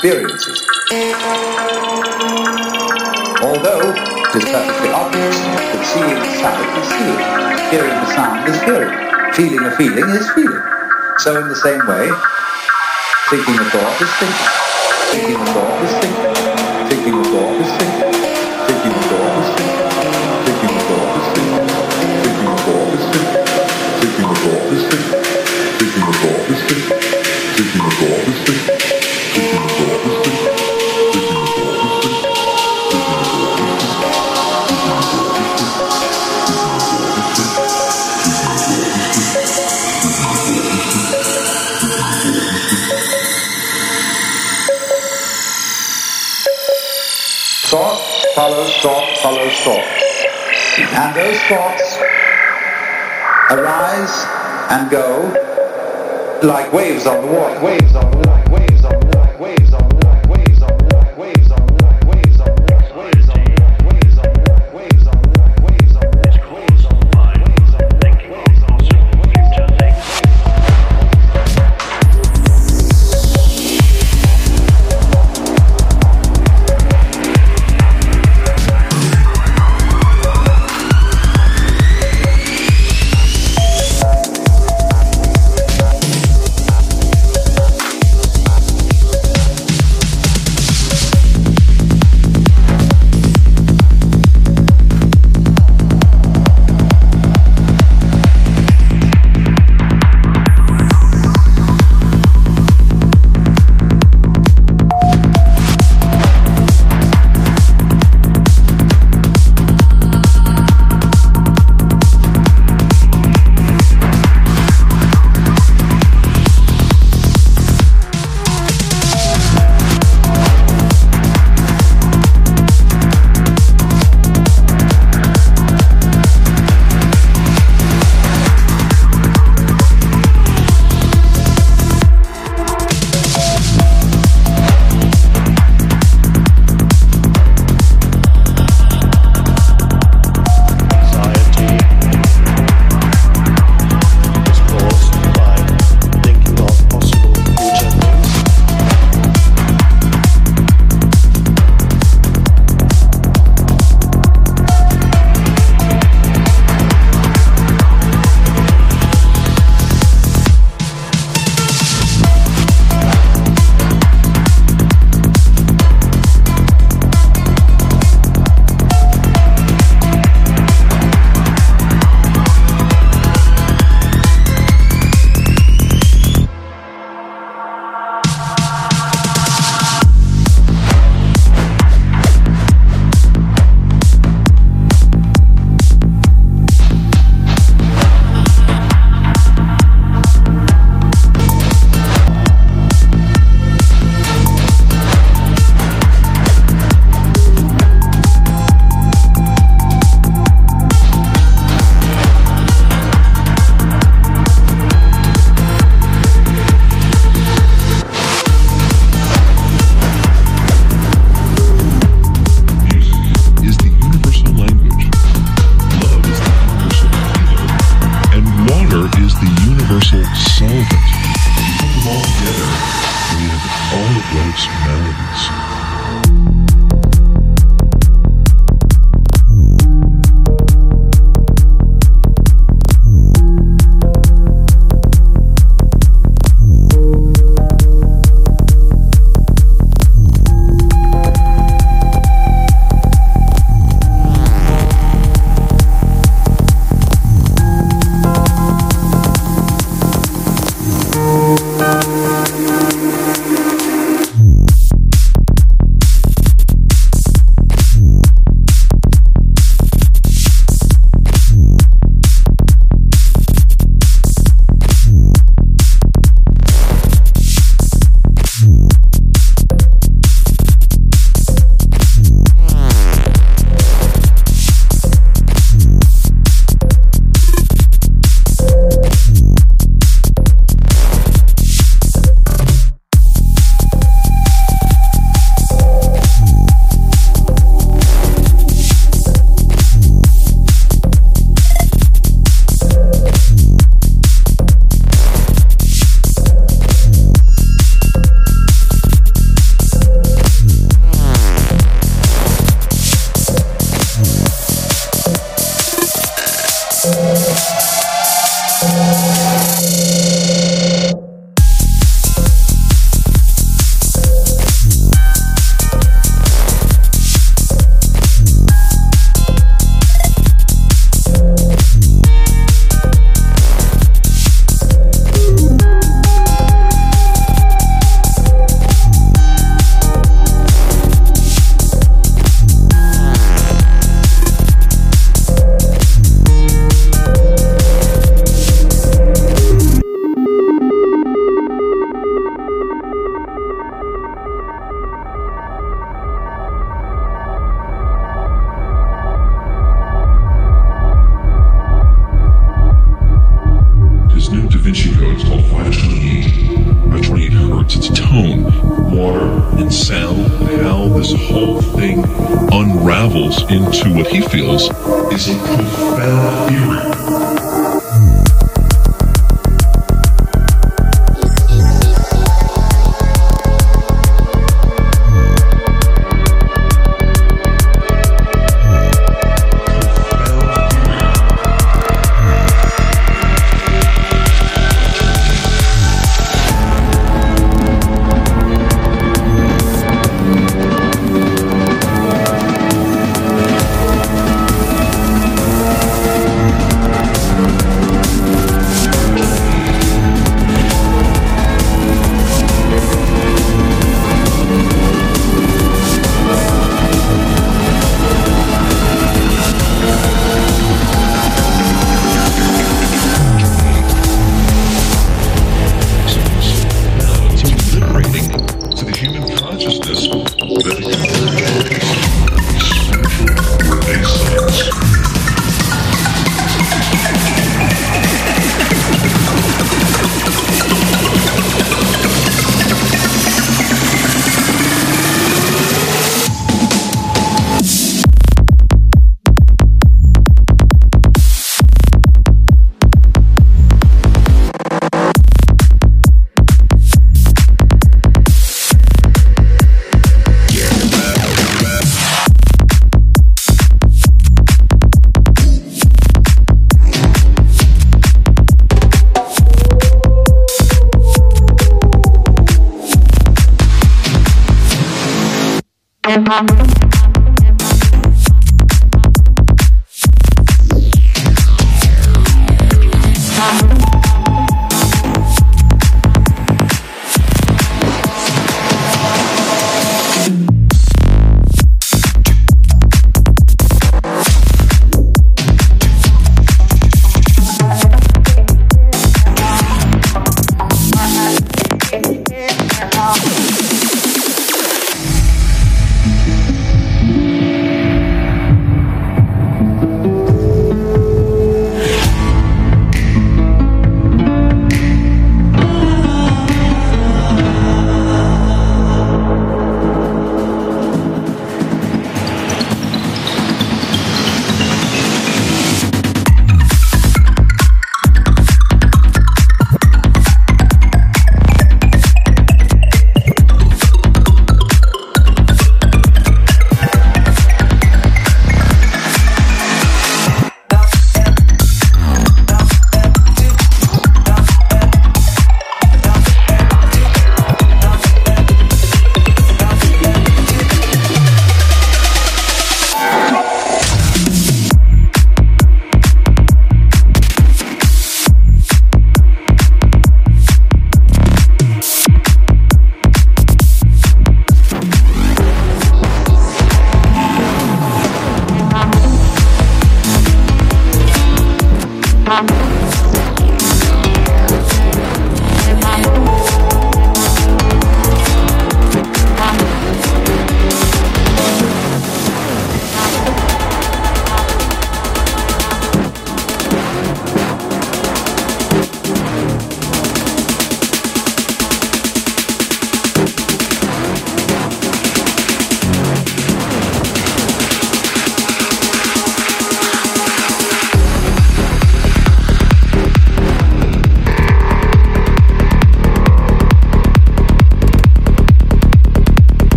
experiences. Although it is perfectly obvious that seeing a sight is seeing, hearing a sound is hearing, feeling a feeling is feeling. So in the same way, thinking a thought is thinking. Thinking a thought is. Thinking follows thought follows thought. And those thoughts arise and go like waves on the water. Waves on the water.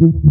Thank